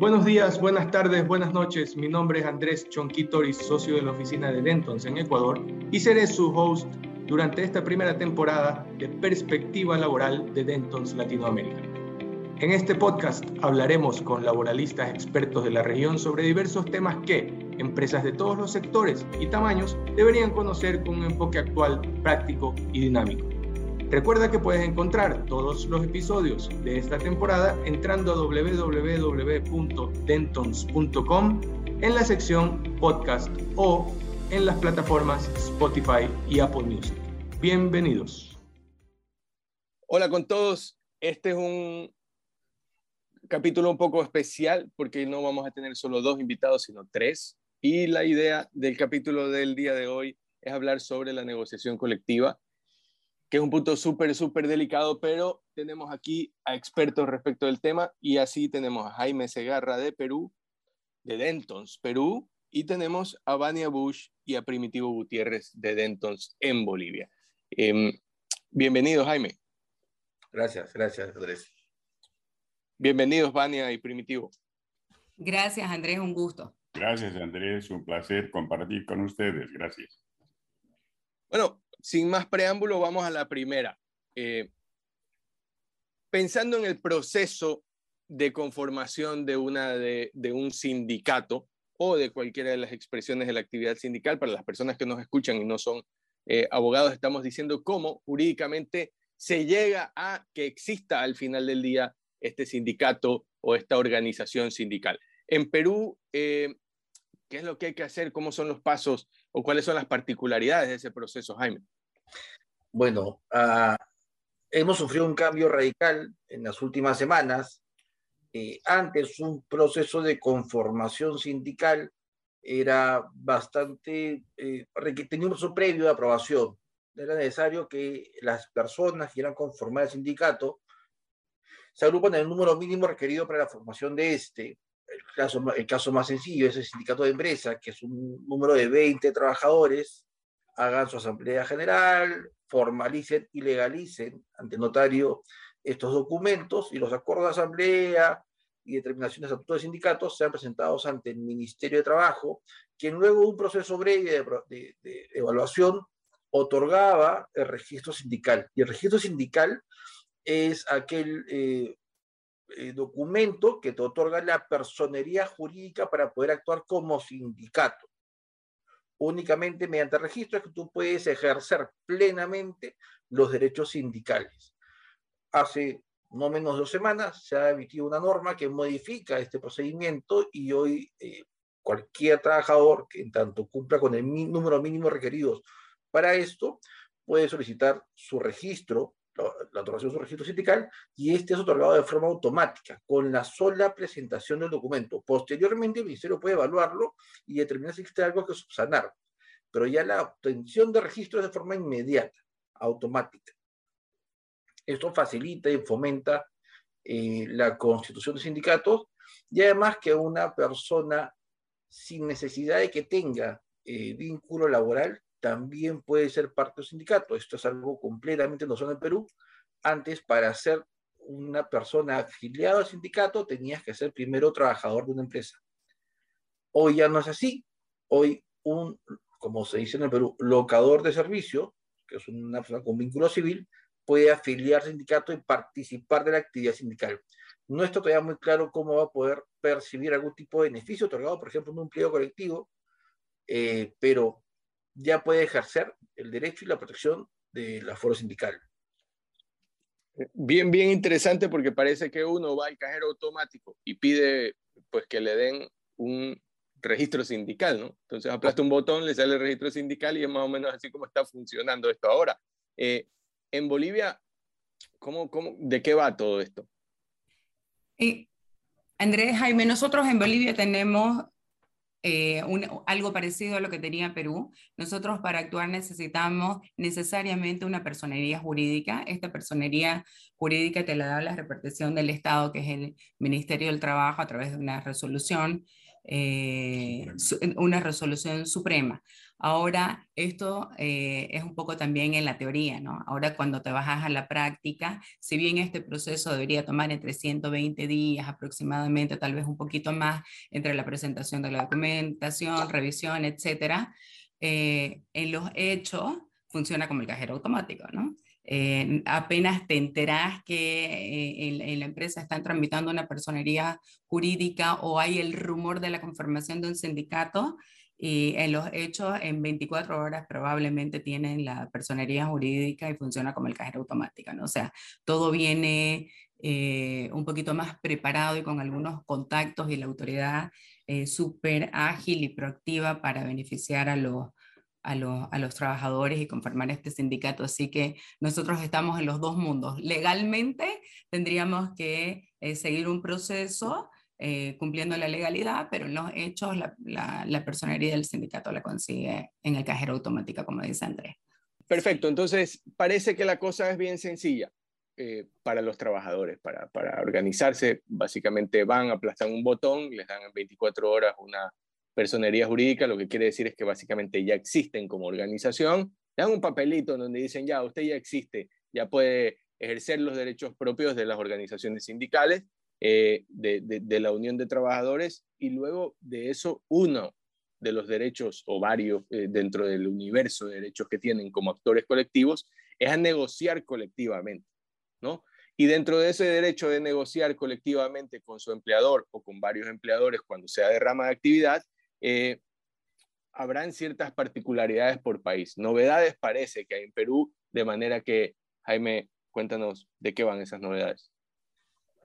Buenos días, buenas tardes, buenas noches. Mi nombre es Andrés Chonquitoris, socio de la oficina de Dentons en Ecuador, y seré su host durante esta primera temporada de Perspectiva Laboral de Dentons Latinoamérica. En este podcast hablaremos con laboralistas expertos de la región sobre diversos temas que empresas de todos los sectores y tamaños deberían conocer con un enfoque actual, práctico y dinámico. Recuerda que puedes encontrar todos los episodios de esta temporada entrando a www.dentons.com en la sección podcast o en las plataformas Spotify y Apple Music. Bienvenidos. Hola con todos. Este es un capítulo un poco especial porque no vamos a tener solo dos invitados, sino tres. Y la idea del capítulo del día de hoy es hablar sobre la negociación colectiva que es un punto súper, súper delicado, pero tenemos aquí a expertos respecto del tema y así tenemos a Jaime Segarra de Perú, de Dentons, Perú, y tenemos a Vania Bush y a Primitivo Gutiérrez de Dentons en Bolivia. Eh, bienvenidos, Jaime. Gracias, gracias, Andrés. Bienvenidos, Vania y Primitivo. Gracias, Andrés, un gusto. Gracias, Andrés, un placer compartir con ustedes. Gracias. Bueno, sin más preámbulo, vamos a la primera. Eh, pensando en el proceso de conformación de, una, de, un sindicato o de cualquiera de las expresiones de la actividad sindical, para las personas que nos escuchan y no son eh, abogados, estamos diciendo cómo jurídicamente se llega a que exista al final del día este sindicato o esta organización sindical. En Perú, eh, ¿qué es lo que hay que hacer? ¿Cómo son los pasos o cuáles son las particularidades de ese proceso, Jaime? Bueno, ah, hemos sufrido un cambio radical en las últimas semanas. Eh, antes, un proceso de conformación sindical era bastante, eh, tenía un proceso previo de aprobación. Era necesario que las personas que quieran conformar el sindicato se agrupan en el número mínimo requerido para la formación de este. El caso, el caso más sencillo es el sindicato de empresa, que es un número de 20 trabajadores, hagan su asamblea general, formalicen y legalicen ante notario estos documentos y los acuerdos de asamblea y determinaciones de estatuto de sindicatos sean presentados ante el Ministerio de Trabajo, quien luego de un proceso breve de, evaluación otorgaba el registro sindical. Y el registro sindical es aquel eh, eh, documento que te otorga la personería jurídica para poder actuar como sindicato. Únicamente mediante registro es que tú puedes ejercer plenamente los derechos sindicales. Hace no menos de dos semanas se ha emitido una norma que modifica este procedimiento y hoy eh, cualquier trabajador que en tanto cumpla con el número mínimo requeridos para esto puede solicitar su registro la otorgación de su registro sindical y este es otorgado de forma automática, con la sola presentación del documento. Posteriormente, el Ministerio puede evaluarlo y determinar si existe algo que subsanar, pero ya la obtención de registro es de forma inmediata, automática. Esto facilita y fomenta eh, la constitución de sindicatos y además que una persona sin necesidad de que tenga eh, vínculo laboral también puede ser parte del sindicato. Esto es algo completamente no solo en Perú. Antes, para ser una persona afiliada al sindicato, tenías que ser primero trabajador de una empresa. Hoy ya no es así. Hoy un, como se dice en el Perú, locador de servicio, que es una persona con vínculo civil, puede afiliarse al sindicato y participar de la actividad sindical. No está todavía muy claro cómo va a poder percibir algún tipo de beneficio otorgado, por ejemplo, en un empleo colectivo, eh, pero ya puede ejercer el derecho y la protección del aforo sindical. Bien, bien interesante porque parece que uno va al cajero automático y pide pues que le den un registro sindical, ¿no? Entonces aplasta un botón, le sale el registro sindical y es más o menos así como está funcionando esto ahora. Eh, en Bolivia, ¿cómo, cómo, ¿de qué va todo esto? Eh, Andrés, Jaime, nosotros en Bolivia tenemos eh, algo parecido a lo que tenía Perú. Nosotros para actuar necesitamos necesariamente una personería jurídica. Esta personería jurídica te la da la repartición del Estado, que es el Ministerio del Trabajo, a través de una resolución. Eh, una resolución suprema. Ahora, esto eh, es un poco también en la teoría, ¿no? Ahora cuando te bajas a la práctica, si bien este proceso debería tomar entre 120 días aproximadamente, tal vez un poquito más, entre la presentación de la documentación, revisión, etcétera, eh, en los hechos funciona como el cajero automático, ¿no? Eh, apenas te enteras que en, la empresa están tramitando una personería jurídica o hay el rumor de la conformación de un sindicato, y en los hechos, en 24 horas probablemente tienen la personería jurídica y funciona como el cajero automático, ¿no? O sea, todo viene eh, un poquito más preparado y con algunos contactos y la autoridad eh, súper ágil y proactiva para beneficiar a los, a, los, trabajadores y conformar este sindicato. Así que nosotros estamos en los dos mundos. Legalmente tendríamos que eh, seguir un proceso eh, cumpliendo la legalidad, pero en los hechos la, la, personería del sindicato la consigue en el cajero automático, como dice Andrés. Perfecto, entonces parece que la cosa es bien sencilla eh, para los trabajadores, para, para, organizarse. Básicamente van, aplastan un botón, les dan en 24 horas una personería jurídica, lo que quiere decir es que básicamente ya existen como organización, le dan un papelito donde dicen, ya, usted ya existe, ya puede ejercer los derechos propios de las organizaciones sindicales eh, de, la Unión de Trabajadores y luego de eso uno de los derechos o varios eh, dentro del universo de derechos que tienen como actores colectivos es a negociar colectivamente, ¿no? Y dentro de ese derecho de negociar colectivamente con su empleador o con varios empleadores cuando sea de rama de actividad, eh, habrán ciertas particularidades por país. Novedades parece que hay en Perú, de manera que, Jaime, cuéntanos de qué van esas novedades.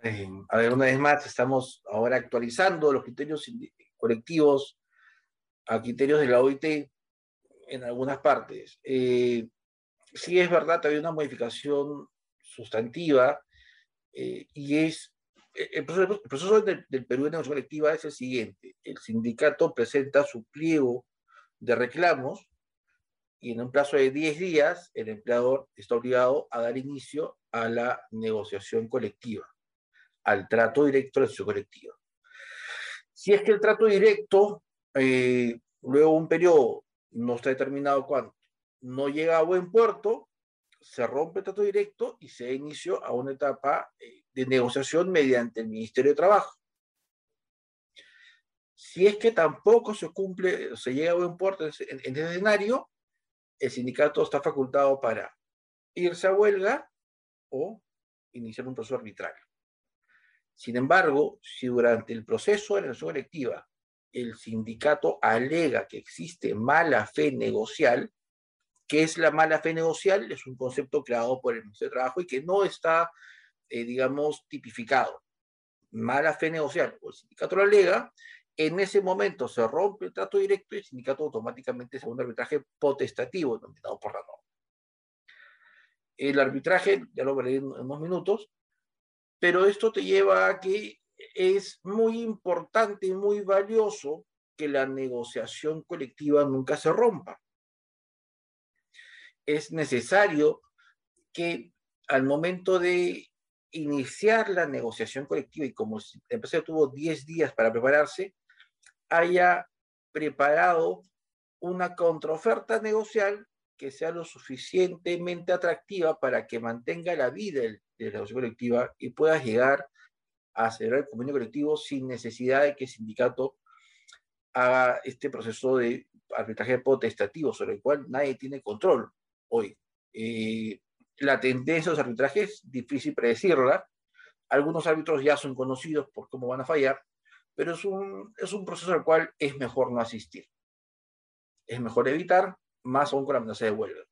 Eh, a ver, una vez más, estamos ahora actualizando los criterios colectivos a criterios de la OIT en algunas partes. Eh, sí es verdad, había una modificación sustantiva eh, y es el proceso, del, Perú de negociación colectiva es el siguiente. El sindicato presenta su pliego de reclamos y en un plazo de 10 días el empleador está obligado a dar inicio a la negociación colectiva al trato directo de la sociedad colectiva. Si es que el trato directo, eh, luego un periodo, no está determinado cuánto, no llega a buen puerto, se rompe el trato directo y se inició a una etapa eh, de negociación mediante el Ministerio de Trabajo. Si es que tampoco se cumple, se llega a buen puerto en, ese escenario, el sindicato está facultado para irse a huelga o iniciar un proceso arbitral. Sin embargo, si durante el proceso de negociación colectiva el sindicato alega que existe mala fe negocial, ¿qué es la mala fe negocial? Es un concepto creado por el Ministerio de Trabajo y que no está, eh, digamos, tipificado. Mala fe negocial, o el sindicato lo alega, en ese momento se rompe el trato directo y el sindicato automáticamente se un arbitraje potestativo, denominado por la norma. El arbitraje, ya lo veré en unos minutos, pero esto te lleva a que es muy importante y muy valioso que la negociación colectiva nunca se rompa. Es necesario que al momento de iniciar la negociación colectiva y como la empresa tuvo 10 días para prepararse, haya preparado una contraoferta negocial que sea lo suficientemente atractiva para que mantenga la vida de la negociación colectiva y pueda llegar a cerrar el convenio colectivo sin necesidad de que el sindicato haga este proceso de arbitraje potestativo sobre el cual nadie tiene control hoy. Eh, la tendencia de los arbitrajes es difícil predecirla. Algunos árbitros ya son conocidos por cómo van a fallar, pero es un, es un proceso al cual es mejor no asistir. Es mejor evitar más aún con la amenaza de huelga,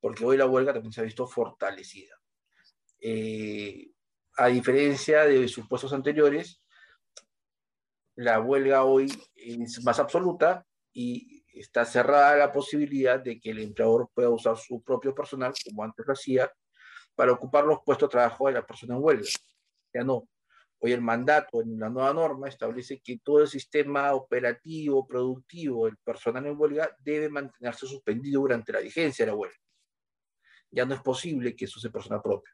porque hoy la huelga también se ha visto fortalecida. Eh, a diferencia de supuestos anteriores, la huelga hoy es más absoluta y está cerrada la posibilidad de que el empleador pueda usar su propio personal, como antes lo hacía, para ocupar los puestos de trabajo de la persona en huelga. Ya no. Hoy el mandato en la nueva norma establece que todo el sistema operativo, productivo, el personal en huelga debe mantenerse suspendido durante la vigencia de la huelga. Ya no es posible que eso sea persona propia.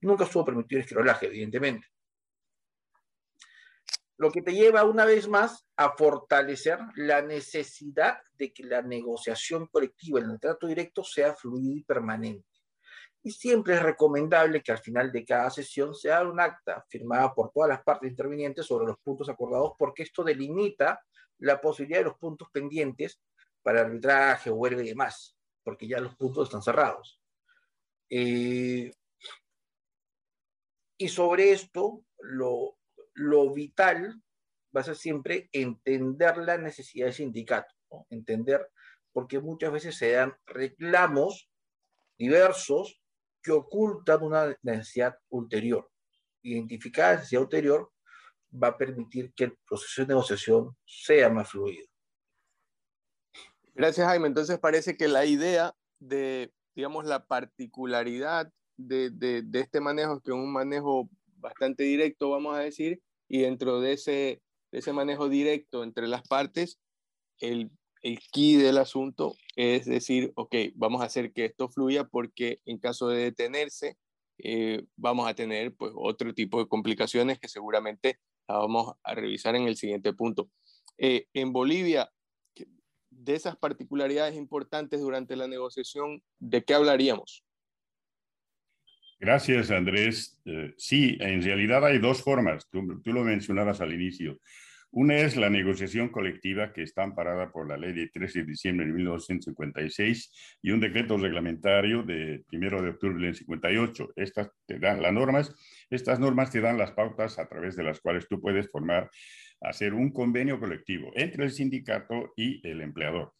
Nunca estuvo permitido el escrolaje, evidentemente. Lo que te lleva una vez más a fortalecer la necesidad de que la negociación colectiva en el trato directo sea fluida y permanente. Y siempre es recomendable que al final de cada sesión se haga un acta firmada por todas las partes intervinientes sobre los puntos acordados, porque esto delimita la posibilidad de los puntos pendientes para arbitraje, huelga y demás, porque ya los puntos están cerrados. Eh, y sobre esto, lo, lo vital va a ser siempre entender la necesidad del sindicato, entender, porque muchas veces se dan reclamos diversos que ocultan una necesidad ulterior. Identificar la necesidad ulterior va a permitir que el proceso de negociación sea más fluido. Gracias, Jaime. Entonces parece que la idea de, digamos, la particularidad de, de, de este manejo que es un manejo bastante directo, vamos a decir, y dentro de ese, de ese manejo directo entre las partes, el, el key del asunto es decir, ok, vamos a hacer que esto fluya porque en caso de detenerse, eh, vamos a tener pues otro tipo de complicaciones que seguramente vamos a revisar en el siguiente punto. Eh, en Bolivia, de esas particularidades importantes durante la negociación, ¿de qué hablaríamos? Gracias, Andrés. Eh, sí, en realidad hay dos formas. Tú, lo mencionabas al inicio. Una es la negociación colectiva que está amparada por la ley de 13 de diciembre de 1956 y un decreto reglamentario de 1 de octubre del 58. Estas te dan las normas, estas normas te dan las pautas a través de las cuales tú puedes formar, hacer un convenio colectivo entre el sindicato y el empleador.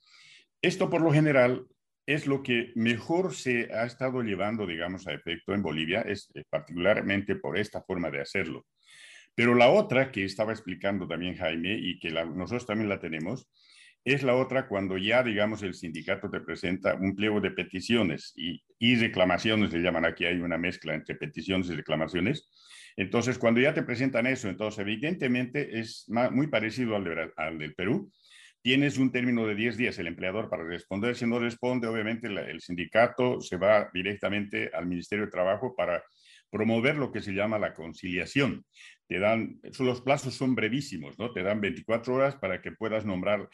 Esto por lo general es lo que mejor se ha estado llevando, digamos, a efecto en Bolivia, es eh, particularmente por esta forma de hacerlo. Pero la otra que estaba explicando también Jaime y que nosotros también la tenemos, es la otra cuando ya, digamos, el sindicato te presenta un pliego de peticiones y, reclamaciones, le llaman aquí, hay una mezcla entre peticiones y reclamaciones. Entonces, cuando ya te presentan eso, entonces evidentemente es muy parecido al del Perú, tienes un término de 10 días el empleador para responder. Si no responde, obviamente el sindicato se va directamente al Ministerio de Trabajo para promover lo que se llama la conciliación. Te dan, los plazos son brevísimos, ¿no? Te dan 24 horas para que puedas nombrar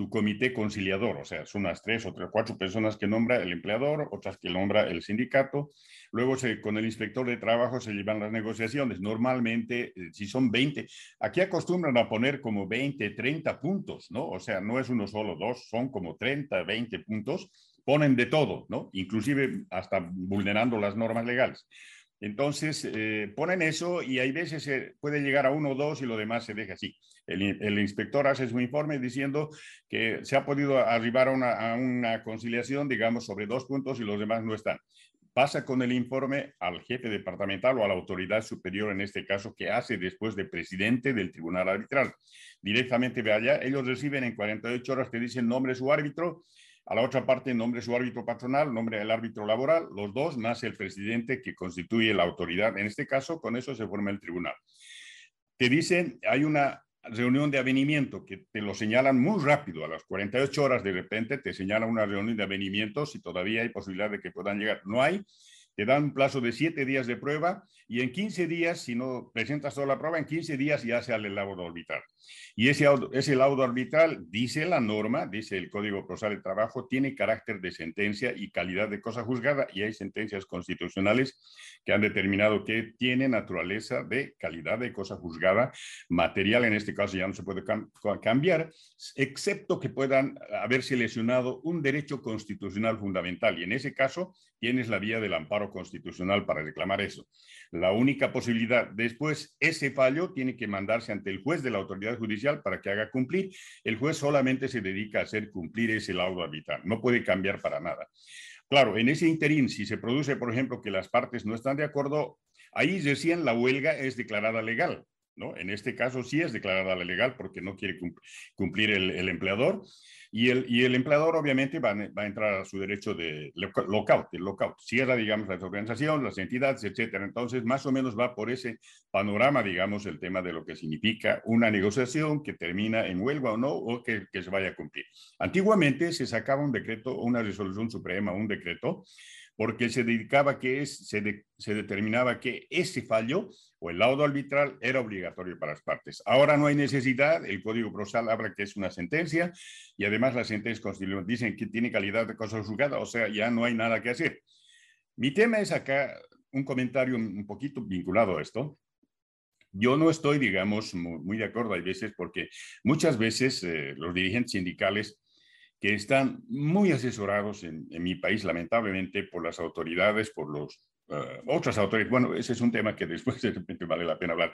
tu comité conciliador, o sea, son unas tres o tres, cuatro personas que nombra el empleador, otras que nombra el sindicato. Luego se, con el inspector de trabajo se llevan las negociaciones. Normalmente, eh, si son 20, aquí acostumbran a poner como 20, 30 puntos, ¿no? O sea, no es uno solo, dos, son como 30, 20 puntos. Ponen de todo, ¿no? Inclusive hasta vulnerando las normas legales. Entonces, eh, ponen eso y hay veces se puede llegar a uno o dos y lo demás se deja así. El, inspector hace su informe diciendo que se ha podido arribar a una, conciliación, digamos, sobre dos puntos y los demás no están. Pasa con el informe al jefe departamental o a la autoridad superior, en este caso, que hace después de presidente del tribunal arbitral. Directamente ve allá, ellos reciben en 48 horas que dicen nombre su árbitro, a la otra parte nombre su árbitro patronal, nombre del árbitro laboral, los dos, nace el presidente que constituye la autoridad. En este caso, con eso se forma el tribunal. Te dicen, hay una reunión de avenimiento que te lo señalan muy rápido, a las 48 horas de repente te señalan una reunión de avenimiento si todavía hay posibilidad de que puedan llegar. No hay, te dan plazo de siete días de prueba y en 15 días, si no presentas toda la prueba, en 15 días ya sale el laudo arbitral. Y ese, ese laudo arbitral, dice la norma, dice el Código Procesal de Trabajo, tiene carácter de sentencia y calidad de cosa juzgada. Y hay sentencias constitucionales que han determinado que tiene naturaleza de calidad de cosa juzgada, material en este caso ya no se puede cambiar, excepto que puedan haberse lesionado un derecho constitucional fundamental. Y en ese caso tienes la vía del amparo constitucional para reclamar eso. La única posibilidad después, ese fallo tiene que mandarse ante el juez de la autoridad judicial para que haga cumplir. El juez solamente se dedica a hacer cumplir ese laudo arbitral, no puede cambiar para nada. Claro, en ese interín, si se produce, por ejemplo, que las partes no están de acuerdo, ahí decían la huelga es declarada legal. ¿no? En este caso sí es declarada legal porque no quiere cumplir el, el empleador y el, y el empleador obviamente va, va, a entrar a su derecho de lockout, el lockout. Cierra, digamos, las organizaciones, las entidades, etcétera. Entonces, más o menos va por ese panorama, digamos, el tema de lo que significa una negociación que termina en huelga o no, o que, que se vaya a cumplir. Antiguamente se sacaba un decreto, una resolución suprema, un decreto, porque se dedicaba que es, se, se determinaba que ese fallo o el laudo arbitral era obligatorio para las partes. Ahora no hay necesidad, el Código Procesal habla que es una sentencia y además las sentencias constitucionales dicen que tiene calidad de cosa juzgada, o sea, ya no hay nada que hacer. Mi tema es acá un comentario un poquito vinculado a esto. Yo no estoy, digamos, muy, de acuerdo, hay veces, porque muchas veces eh, los dirigentes sindicales que están muy asesorados en, mi país, lamentablemente, por las autoridades, por los uh, otras autoridades. Bueno, ese es un tema que después de repente vale la pena hablar.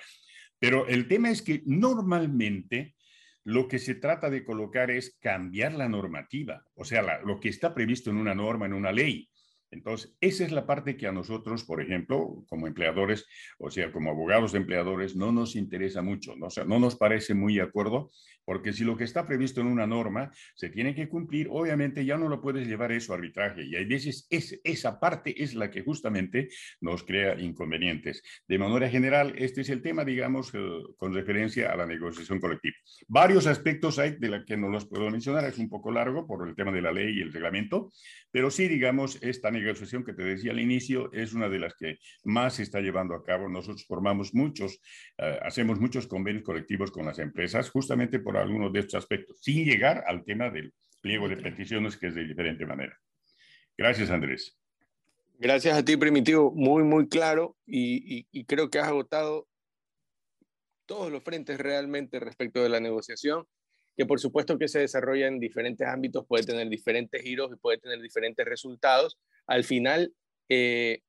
Pero el tema es que normalmente lo que se trata de colocar es cambiar la normativa, o sea, lo que está previsto en una norma, en una ley. Entonces, esa es la parte que a nosotros, por ejemplo, como empleadores, o sea, como abogados de empleadores, no nos interesa mucho, ¿no? O sea, no nos parece muy de acuerdo, porque si lo que está previsto en una norma se tiene que cumplir, obviamente ya no lo puedes llevar eso a arbitraje. Y hay veces es, esa parte es la que justamente nos crea inconvenientes. De manera general, este es el tema, digamos, eh, con referencia a la negociación colectiva. Varios aspectos hay de la que no los puedo mencionar, es un poco largo por el tema de la ley y el reglamento, pero sí, digamos, esta negociación que te decía al inicio es una de las que más se está llevando a cabo. Nosotros formamos muchos, eh, hacemos muchos convenios colectivos con las empresas justamente por algunos de estos aspectos, sin llegar al tema del pliego de peticiones, que es de diferente manera. Gracias, Andrés. Gracias a ti, Primitivo. Muy, muy claro y, y creo que has agotado todos los frentes realmente respecto de la negociación que por supuesto que se desarrolla en diferentes ámbitos, puede tener diferentes giros y puede tener diferentes resultados. Al final, eh,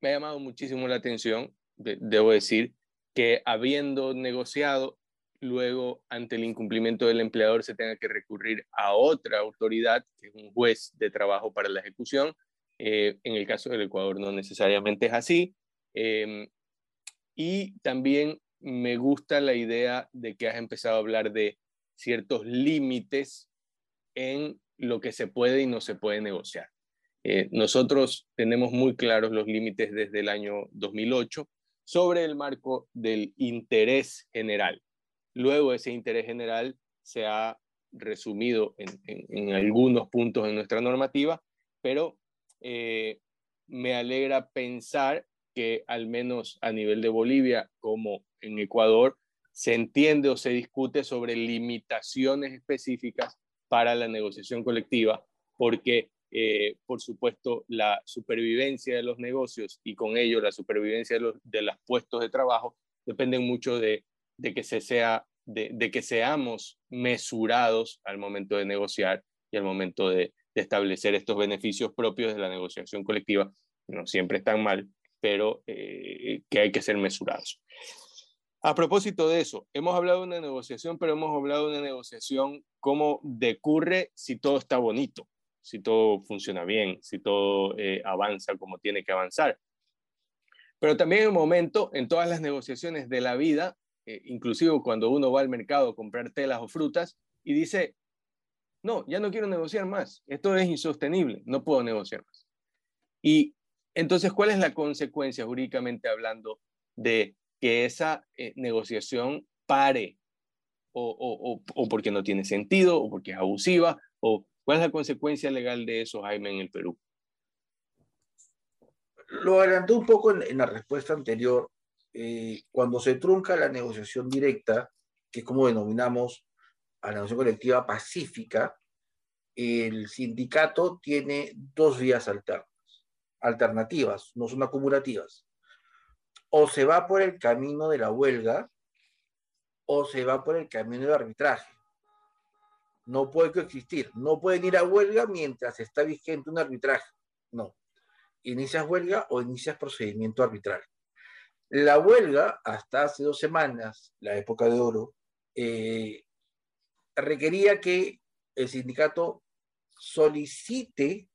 me ha llamado muchísimo la atención, debo decir, que habiendo negociado, luego ante el incumplimiento del empleador se tenga que recurrir a otra autoridad, que es un juez de trabajo para la ejecución. Eh, en el caso del Ecuador no necesariamente es así. Em, y también me gusta la idea de que has empezado a hablar de ciertos límites en lo que se puede y no se puede negociar. Eh, nosotros tenemos muy claros los límites desde el año 2008 sobre el marco del interés general. Luego ese interés general se ha resumido en, algunos puntos en nuestra normativa, pero eh, me alegra pensar que al menos a nivel de Bolivia como en Ecuador se entiende o se discute sobre limitaciones específicas para la negociación colectiva, porque, eh, por supuesto, la supervivencia de los negocios y con ello la supervivencia de los, de puestos de trabajo dependen mucho de, que se sea, de, que seamos mesurados al momento de negociar y al momento de, establecer estos beneficios propios de la negociación colectiva. No siempre están mal, pero eh, que hay que ser mesurados. A propósito de eso, hemos hablado de una negociación, pero hemos hablado de una negociación cómo decurre si todo está bonito, si todo funciona bien, si todo eh, avanza como tiene que avanzar. Pero también hay un momento en todas las negociaciones de la vida, eh, inclusive cuando uno va al mercado a comprar telas o frutas y dice, no, ya no quiero negociar más, esto es insostenible, no puedo negociar más. Y entonces, ¿cuál es la consecuencia jurídicamente hablando de que esa eh, negociación pare o, porque no tiene sentido o porque es abusiva o cuál es la consecuencia legal de eso, Jaime, en el Perú. Lo adelantó un poco en, la respuesta anterior. Eh, cuando se trunca la negociación directa, que es como denominamos a la negociación colectiva pacífica, el sindicato tiene dos vías alternas, alternativas, no son acumulativas o se va por el camino de la huelga o se va por el camino del arbitraje. No puede coexistir. No pueden ir a huelga mientras está vigente un arbitraje. No. Inicias huelga o inicias procedimiento arbitral. La huelga, hasta hace dos semanas, la época de oro, eh, requería que el sindicato solicite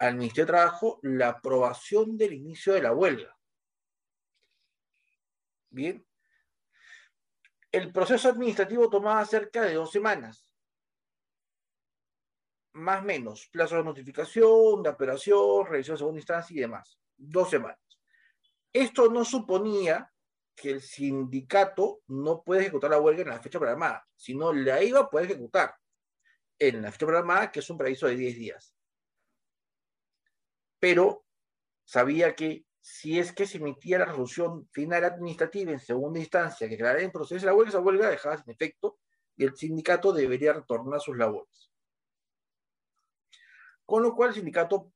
al Ministerio de Trabajo la aprobación del inicio de la huelga. Bien. El proceso administrativo tomaba cerca de dos semanas. Más o menos. Plazo de notificación, de operación, revisión de segunda instancia y demás. Dos semanas. Esto no suponía que el sindicato no puede ejecutar la huelga en la fecha programada, sino la IVA puede ejecutar en la fecha programada, que es un preaviso de 10 días. Pero sabía que si es que se emitía la resolución final administrativa en segunda instancia que quedara en proceso de la huelga, esa huelga dejaba sin efecto y el sindicato debería retornar a sus labores. Con lo cual el sindicato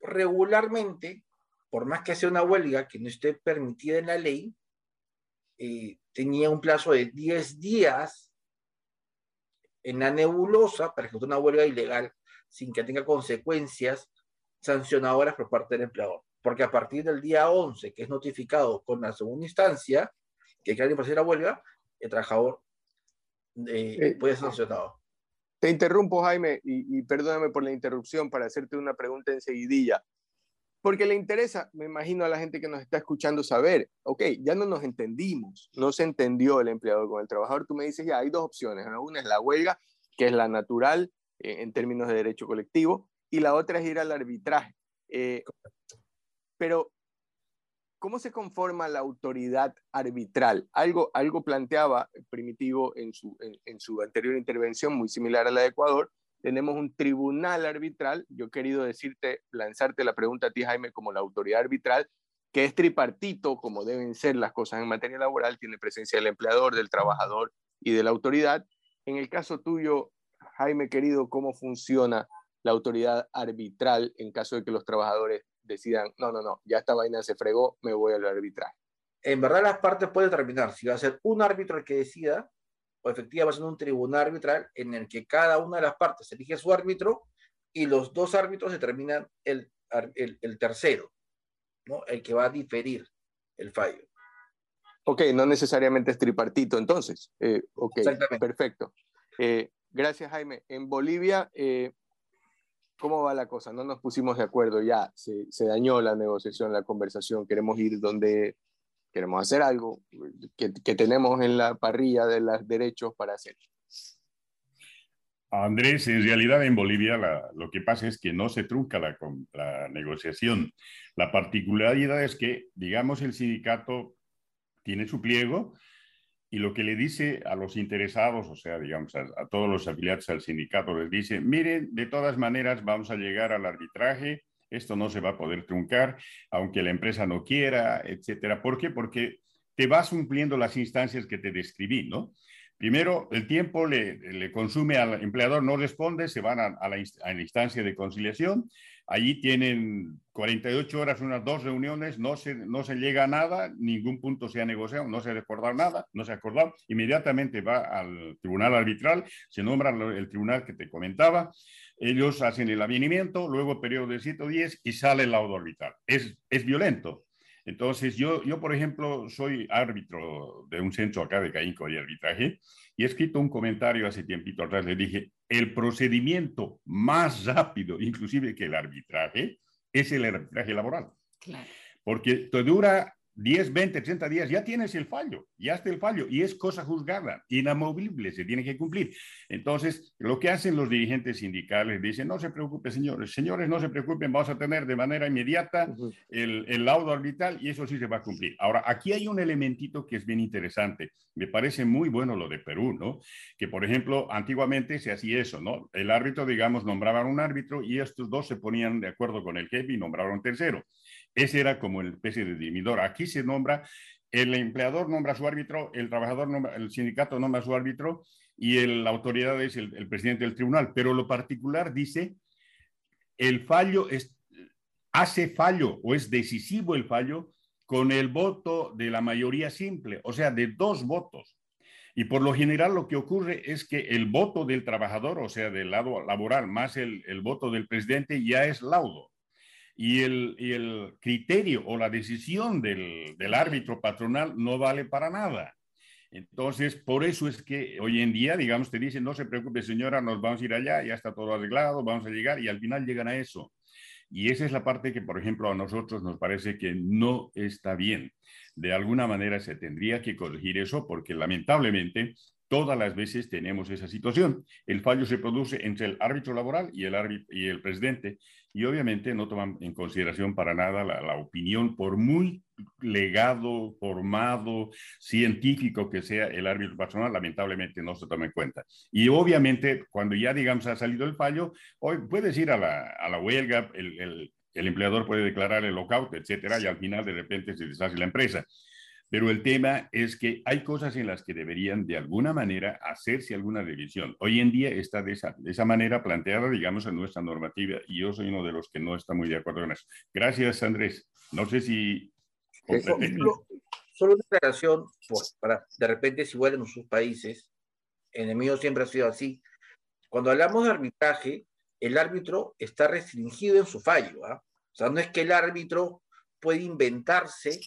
regularmente, por más que sea una huelga que no esté permitida en la ley, eh, tenía un plazo de 10 días en la nebulosa para ejecutar una huelga ilegal sin que tenga consecuencias sancionadoras por parte del empleador. Porque a partir del día 11, que es notificado con la segunda instancia, que hay que alguien hacer la huelga, el trabajador eh, eh, puede ser sancionado. Te interrumpo, Jaime, y, perdóname por la interrupción para hacerte una pregunta enseguidilla. Porque le interesa, me imagino, a la gente que nos está escuchando saber, ok, ya no nos entendimos, no se entendió el empleador con el trabajador. Tú me dices, ya hay dos opciones. Una es la huelga, que es la natural eh, en términos de derecho colectivo, y la otra es ir al arbitraje. Eh, pero, ¿cómo se conforma la autoridad arbitral? Algo, algo planteaba Primitivo en su, en, su anterior intervención, muy similar a la de Ecuador. Tenemos un tribunal arbitral. Yo he querido decirte, lanzarte la pregunta a ti, Jaime, como la autoridad arbitral, que es tripartito, como deben ser las cosas en materia laboral, tiene presencia del empleador, del trabajador y de la autoridad. En el caso tuyo, Jaime, querido, ¿cómo funciona la autoridad arbitral en caso de que los trabajadores decidan, no, no, no, ya esta vaina se fregó, me voy al arbitraje? En verdad las partes pueden determinar si va a ser un árbitro el que decida o efectivamente va a ser un tribunal arbitral en el que cada una de las partes elige su árbitro y los dos árbitros determinan el, el, tercero, ¿no? el que va a diferir el fallo. Ok, no necesariamente es tripartito entonces. Eh, ok, perfecto. Eh, gracias Jaime. En Bolivia, eh, ¿Cómo va la cosa? No nos pusimos de acuerdo ya, se, se, dañó la negociación, la conversación, queremos ir donde queremos hacer algo que, que tenemos en la parrilla de los derechos para hacer. Andrés, en realidad en Bolivia la, lo que pasa es que no se trunca la, la negociación. La particularidad es que, digamos, el sindicato tiene su pliego, y lo que le dice a los interesados, o sea, digamos, a, todos los afiliados al sindicato, les dice, miren, de todas maneras vamos a llegar al arbitraje, esto no se va a poder truncar, aunque la empresa no quiera, etcétera. ¿Por qué? Porque te vas cumpliendo las instancias que te describí, ¿no? Primero, el tiempo le, consume al empleador, no responde, se van a, la, a la instancia de conciliación. Allí tienen 48 horas, unas dos reuniones, no se, no se llega a nada, ningún punto se ha negociado, no se ha acordado nada, no se ha acordado. Inmediatamente va al tribunal arbitral, se nombra el tribunal que te comentaba, ellos hacen el avinimiento, luego periodo de 110 y sale el laudo arbitral. Es, es violento, entonces, yo, yo, por ejemplo, soy árbitro de un centro acá de Caínco y arbitraje y he escrito un comentario hace tiempito atrás. Le dije, el procedimiento más rápido, inclusive que el arbitraje, es el arbitraje laboral. Claro. Porque te dura 10, 20, 30 días, ya tienes el fallo, ya está el fallo y es cosa juzgada, inamovible, se tiene que cumplir. Entonces, lo que hacen los dirigentes sindicales, dicen, no se preocupen, señores, señores, no se preocupen, vamos a tener de manera inmediata el, el, laudo arbitral y eso sí se va a cumplir. Ahora, aquí hay un elementito que es bien interesante, me parece muy bueno lo de Perú, ¿no? Que, por ejemplo, antiguamente se hacía eso, ¿no? El árbitro, digamos, nombraba un árbitro y estos dos se ponían de acuerdo con el jefe y nombraron tercero. Ese era como el especie de dirimidor. Aquí se nombra, el empleador nombra a su árbitro, el trabajador nombra, el sindicato nombra a su árbitro y la autoridad es el, presidente del tribunal. Pero lo particular dice, el fallo es, hace fallo o es decisivo el fallo con el voto de la mayoría simple, o sea, de dos votos. Y por lo general lo que ocurre es que el voto del trabajador, o sea, del lado laboral, más el, el voto del presidente, ya es laudo y el, y el criterio o la decisión del, del, árbitro patronal no vale para nada. Entonces, por eso es que hoy en día, digamos, te dicen, no se preocupe señora, nos vamos a ir allá, ya está todo arreglado, vamos a llegar y al final llegan a eso. Y esa es la parte que, por ejemplo, a nosotros nos parece que no está bien. De alguna manera se tendría que corregir eso porque lamentablemente todas las veces tenemos esa situación. El fallo se produce entre el árbitro laboral y el, y el presidente y obviamente no toman en consideración para nada la, opinión, por muy legado, formado, científico que sea el árbitro personal, lamentablemente no se toma en cuenta. Y obviamente, cuando ya, digamos, ha salido el fallo, hoy puedes ir a la, a la huelga, el, el empleador puede declarar el lockout, etcétera, y al final de repente se deshace la empresa. Pero el tema es que hay cosas en las que deberían de alguna manera hacerse alguna revisión. Hoy en día está de esa, de esa manera planteada, digamos, en nuestra normativa y yo soy uno de los que no está muy de acuerdo con eso. Gracias, Andrés. No sé si... Solo, una aclaración, para de repente si vuelven en sus países, en el mío siempre ha sido así. Cuando hablamos de arbitraje, el árbitro está restringido en su fallo. ¿ah? O sea, no es que el árbitro puede inventarse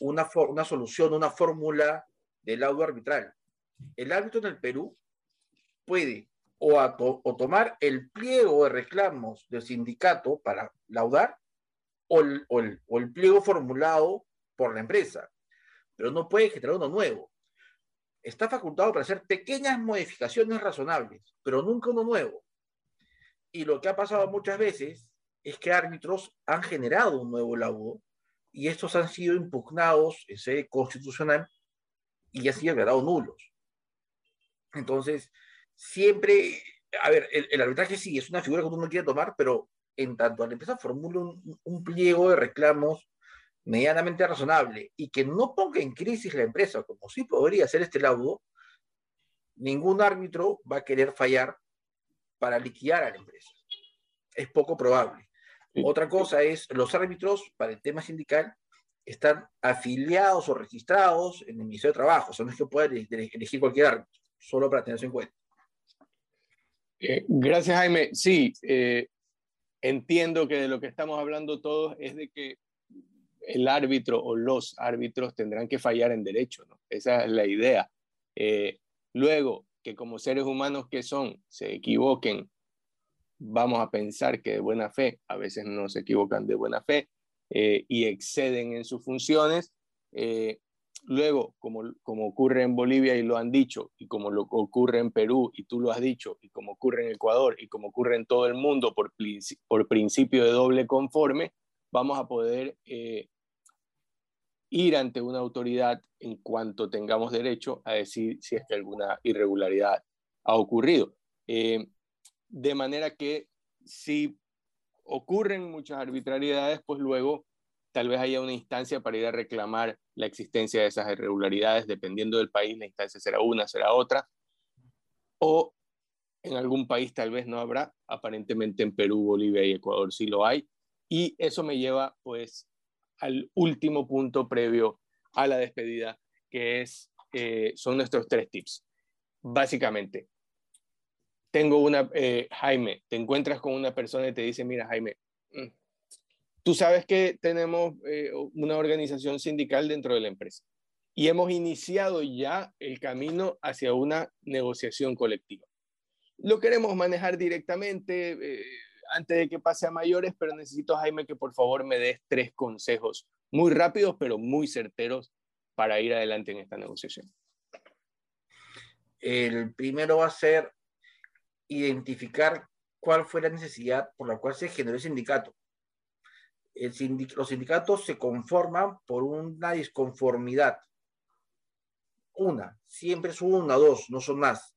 una, una solución, una fórmula del laudo arbitral. El árbitro en el Perú puede o, o, tomar el pliego de reclamos del sindicato para laudar o el, o, el, o el, pliego formulado por la empresa, pero no puede generar uno nuevo. Está facultado para hacer pequeñas modificaciones razonables, pero nunca uno nuevo. Y lo que ha pasado muchas veces es que árbitros han generado un nuevo laudo y estos han sido impugnados en sede constitucional y han sido declarados nulos. Entonces, siempre, a ver, el, arbitraje sí es una figura que uno quiere tomar, pero en tanto la empresa formule un, un, pliego de reclamos medianamente razonable y que no ponga en crisis la empresa, como sí podría hacer este laudo, ningún árbitro va a querer fallar para liquidar a la empresa. Es poco probable. Otra cosa es, los árbitros para el tema sindical están afiliados o registrados en el Ministerio de Trabajo, o sea, no es que puedan elegir cualquier árbitro, solo para tenerse en cuenta. Eh, gracias, Jaime. Sí, eh, entiendo que de lo que estamos hablando todos es de que el árbitro o los árbitros tendrán que fallar en derecho, ¿no? Esa es la idea. Eh, luego, que como seres humanos que son, se equivoquen vamos a pensar que de buena fe, a veces no se equivocan de buena fe eh, y exceden en sus funciones. Eh, luego, como, como ocurre en Bolivia y lo han dicho, y como lo ocurre en Perú y tú lo has dicho, y como ocurre en Ecuador y como ocurre en todo el mundo por, por principio de doble conforme, vamos a poder eh, ir ante una autoridad en cuanto tengamos derecho a decir si es que alguna irregularidad ha ocurrido. De manera que si ocurren muchas arbitrariedades, pues luego tal vez haya una instancia para ir a reclamar la existencia de esas irregularidades, dependiendo del país, la instancia será una, será otra, o en algún país tal vez no habrá, aparentemente en Perú, Bolivia y Ecuador sí lo hay, y eso me lleva pues al último punto previo a la despedida, que es, eh, son nuestros tres tips. Básicamente, tengo una, eh, Jaime, te encuentras con una persona y te dice, mira, Jaime, mm, tú sabes que tenemos eh, una organización sindical dentro de la empresa y hemos iniciado ya el camino hacia una negociación colectiva. Lo queremos manejar directamente eh, antes de que pase a mayores, pero necesito, Jaime, que por favor me des tres consejos muy rápidos, pero muy certeros para ir adelante en esta negociación. El primero va a ser identificar cuál fue la necesidad por la cual se generó el sindicato. los sindicatos se conforman por una disconformidad. Una, siempre es una, dos, no son más.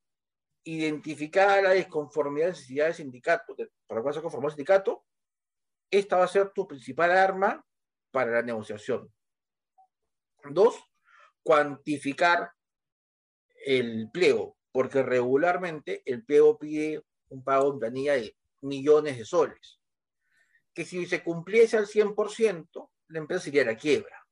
Identificar la disconformidad, necesidad del sindicato, para la cual se conformó el sindicato, esta va a ser tu principal arma para la negociación. Dos, cuantificar el pliego porque regularmente el pliego pide un pago en planilla de millones de soles, que si se cumpliese al 100%, la empresa sería la quiebra.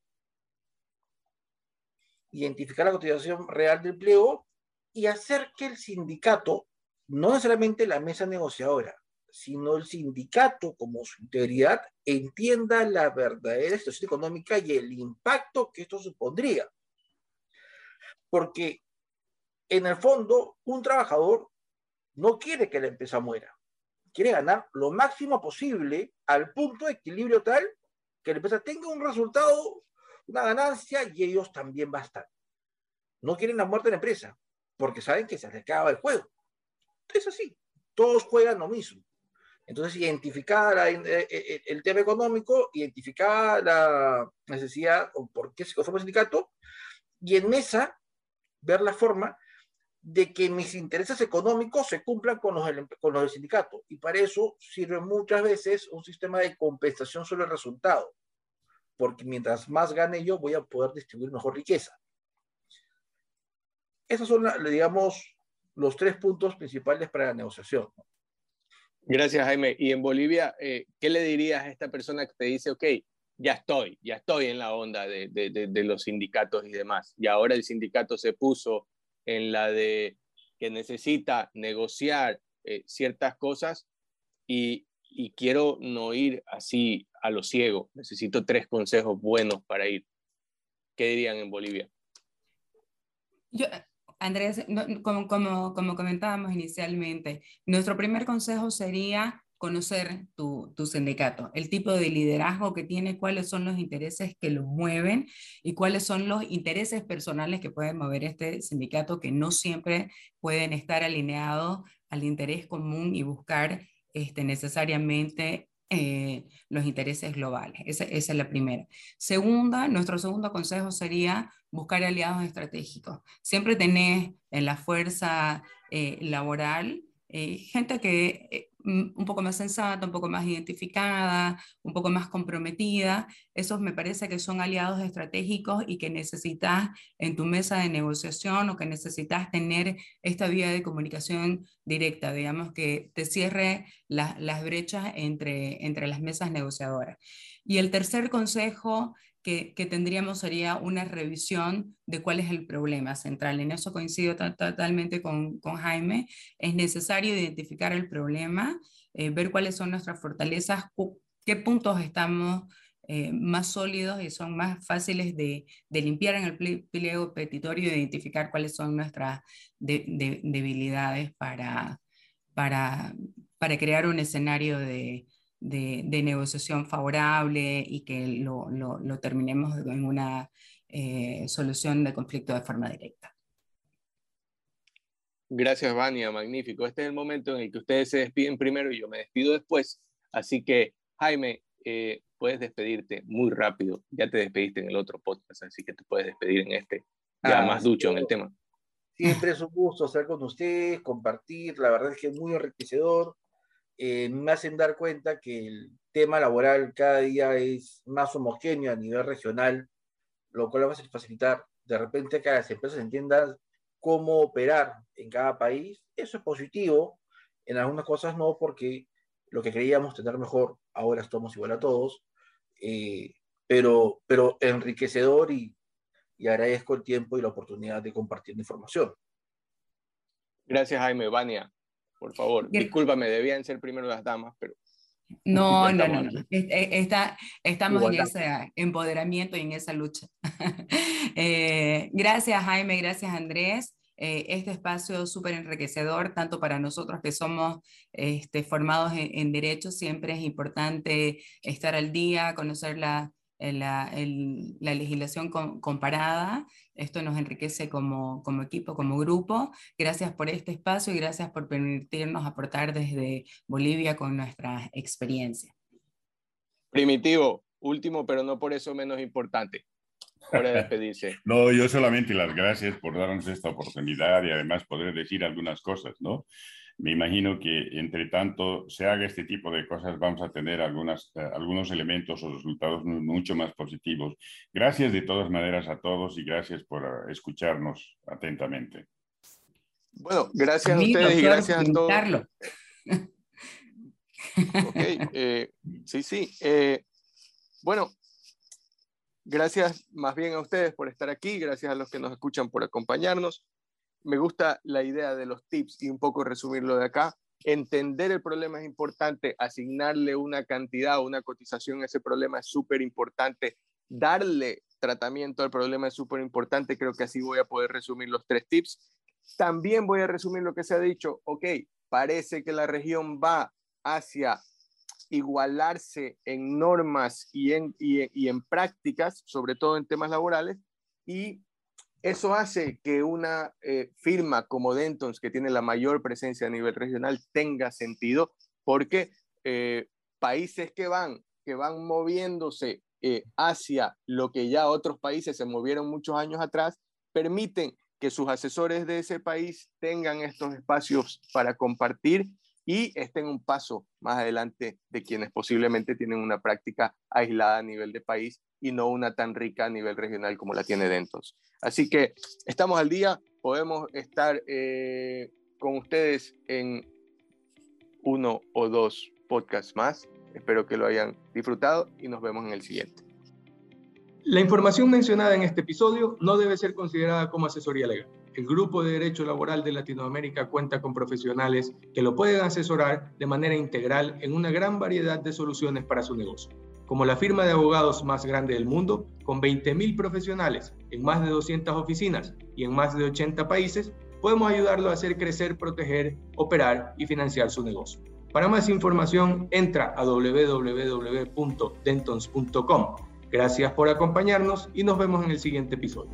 Identificar la cotización real del pliego y hacer que el sindicato, no necesariamente la mesa negociadora, sino el sindicato como su integridad, entienda la verdadera situación económica y el impacto que esto supondría. Porque en el fondo, un trabajador no quiere que la empresa muera. Quiere ganar lo máximo posible al punto de equilibrio tal que la empresa tenga un resultado, una ganancia y ellos también bastan. No quieren la muerte de la empresa porque saben que se les acaba el juego. Es así. Todos juegan lo mismo. Entonces, identificar eh, eh, el tema económico, identificar la necesidad o por qué se conforma el sindicato, y en mesa ver la forma de que mis intereses económicos se cumplan con los, con los del sindicato. Y para eso sirve muchas veces un sistema de compensación sobre el resultado. Porque mientras más gane yo, voy a poder distribuir mejor riqueza. Esos son, digamos, los tres puntos principales para la negociación. Gracias, Jaime. Y en Bolivia, eh, ¿qué le dirías a esta persona que te dice, ok, ya estoy, ya estoy en la onda de, de, de, los sindicatos y demás. Y ahora el sindicato se puso en la de que necesita negociar eh, ciertas cosas y, y, quiero no ir así a lo ciego. Necesito tres consejos buenos para ir. ¿Qué dirían en Bolivia? Yo, Andrés, como, como, como comentábamos inicialmente, nuestro primer consejo sería conocer tu, tu, sindicato, el tipo de liderazgo que tiene, cuáles son los intereses que lo mueven y cuáles son los intereses personales que pueden mover este sindicato que no siempre pueden estar alineados al interés común y buscar este, necesariamente eh, los intereses globales. Esa, esa, es la primera. Segunda, nuestro segundo consejo sería buscar aliados estratégicos. Siempre tenés en la fuerza eh, laboral eh, gente que Mm, un poco más sensata, un poco más identificada, un poco más comprometida. Esos me parece que son aliados estratégicos y que necesitas en tu mesa de negociación o que necesitas tener esta vía de comunicación directa, digamos, que te cierre las brechas entre, entre las mesas negociadoras. Y el tercer consejo que, tendríamos sería una revisión de cuál es el problema central. En eso coincido totalmente con, con, Jaime. Es necesario identificar el problema, eh, ver cuáles son nuestras fortalezas, qué puntos estamos eh, más sólidos y son más fáciles de, de limpiar en el pliego petitorio, identificar cuáles son nuestras debilidades para, para, para crear un escenario de, de, negociación favorable y que lo, lo, terminemos en una eh, solución de conflicto de forma directa. Gracias, Vania, magnífico. Este es el momento en el que ustedes se despiden primero y yo me despido después. Así que, Jaime, eh, puedes despedirte muy rápido. Ya te despediste en el otro podcast, así que te puedes despedir en este, ya ah, más ducho en el tema. Siempre es un gusto estar con ustedes, compartir. La verdad es que es muy enriquecedor. Eh, me hacen dar cuenta que el tema laboral cada día es más homogéneo a nivel regional, lo cual va a facilitar de repente que las empresas entiendan cómo operar en cada país. Eso es positivo, en algunas cosas no, porque lo que creíamos tener mejor, ahora estamos igual a todos, eh, pero, pero enriquecedor y, agradezco el tiempo y la oportunidad de compartir información. Gracias, Jaime. Vania por favor. Discúlpame, debían ser primero las damas, pero... No, no, no, no. Está, estamos en ese empoderamiento y en esa lucha. Eh, gracias, Jaime, gracias, Andrés. Eh, este espacio súper enriquecedor, tanto para nosotros que somos este, formados en, en Derecho, siempre es importante estar al día, conocer la, la, la legislación comparada. Esto nos enriquece como, como equipo, como grupo. Gracias por este espacio y gracias por permitirnos aportar desde Bolivia con nuestra experiencia. Primitivo, último, pero no por eso menos importante. De despedirse. no, yo solamente las gracias por darnos esta oportunidad y además poder decir algunas cosas, ¿no? Me imagino que entre tanto se haga este tipo de cosas vamos a tener algunas, eh, algunos elementos o resultados mucho más positivos. Gracias de todas maneras a todos y gracias por eh, escucharnos atentamente. Bueno, gracias a ustedes y gracias a todos. ok, eh, sí, sí. bueno, gracias más bien a ustedes por estar aquí, gracias a los que nos escuchan por acompañarnos me gusta la idea de los tips y un poco resumirlo de acá. Entender el problema es importante, asignarle una cantidad o una cotización a ese problema es súper importante, darle tratamiento al problema es súper importante, creo que así voy a poder resumir los tres tips. También voy a resumir lo que se ha dicho, ok, parece que la región va hacia igualarse en normas y en, y en prácticas, sobre todo en temas laborales, y eso hace que una eh, firma como Dentons, que tiene la mayor presencia a nivel regional, tenga sentido, porque eh, países que van, que van moviéndose eh, hacia lo que ya otros países se movieron muchos años atrás, permiten que sus asesores de ese país tengan estos espacios para compartir y estén un paso más adelante de quienes posiblemente tienen una práctica aislada a nivel de país y no una tan rica a nivel regional como la tiene Dentos. Así que estamos al día, podemos estar eh, con ustedes en uno o dos podcasts más. Espero que lo hayan disfrutado y nos vemos en el siguiente. La información mencionada en este episodio no debe ser considerada como asesoría legal. El Grupo de Derecho Laboral de Latinoamérica cuenta con profesionales que lo pueden asesorar de manera integral en una gran variedad de soluciones para su negocio. Como la firma de abogados más grande del mundo, con 20.000 profesionales en más de 200 oficinas y en más de 80 países, podemos ayudarlo a hacer crecer, proteger, operar y financiar su negocio. Para más información, entra a www.dentons.com. Gracias por acompañarnos y nos vemos en el siguiente episodio.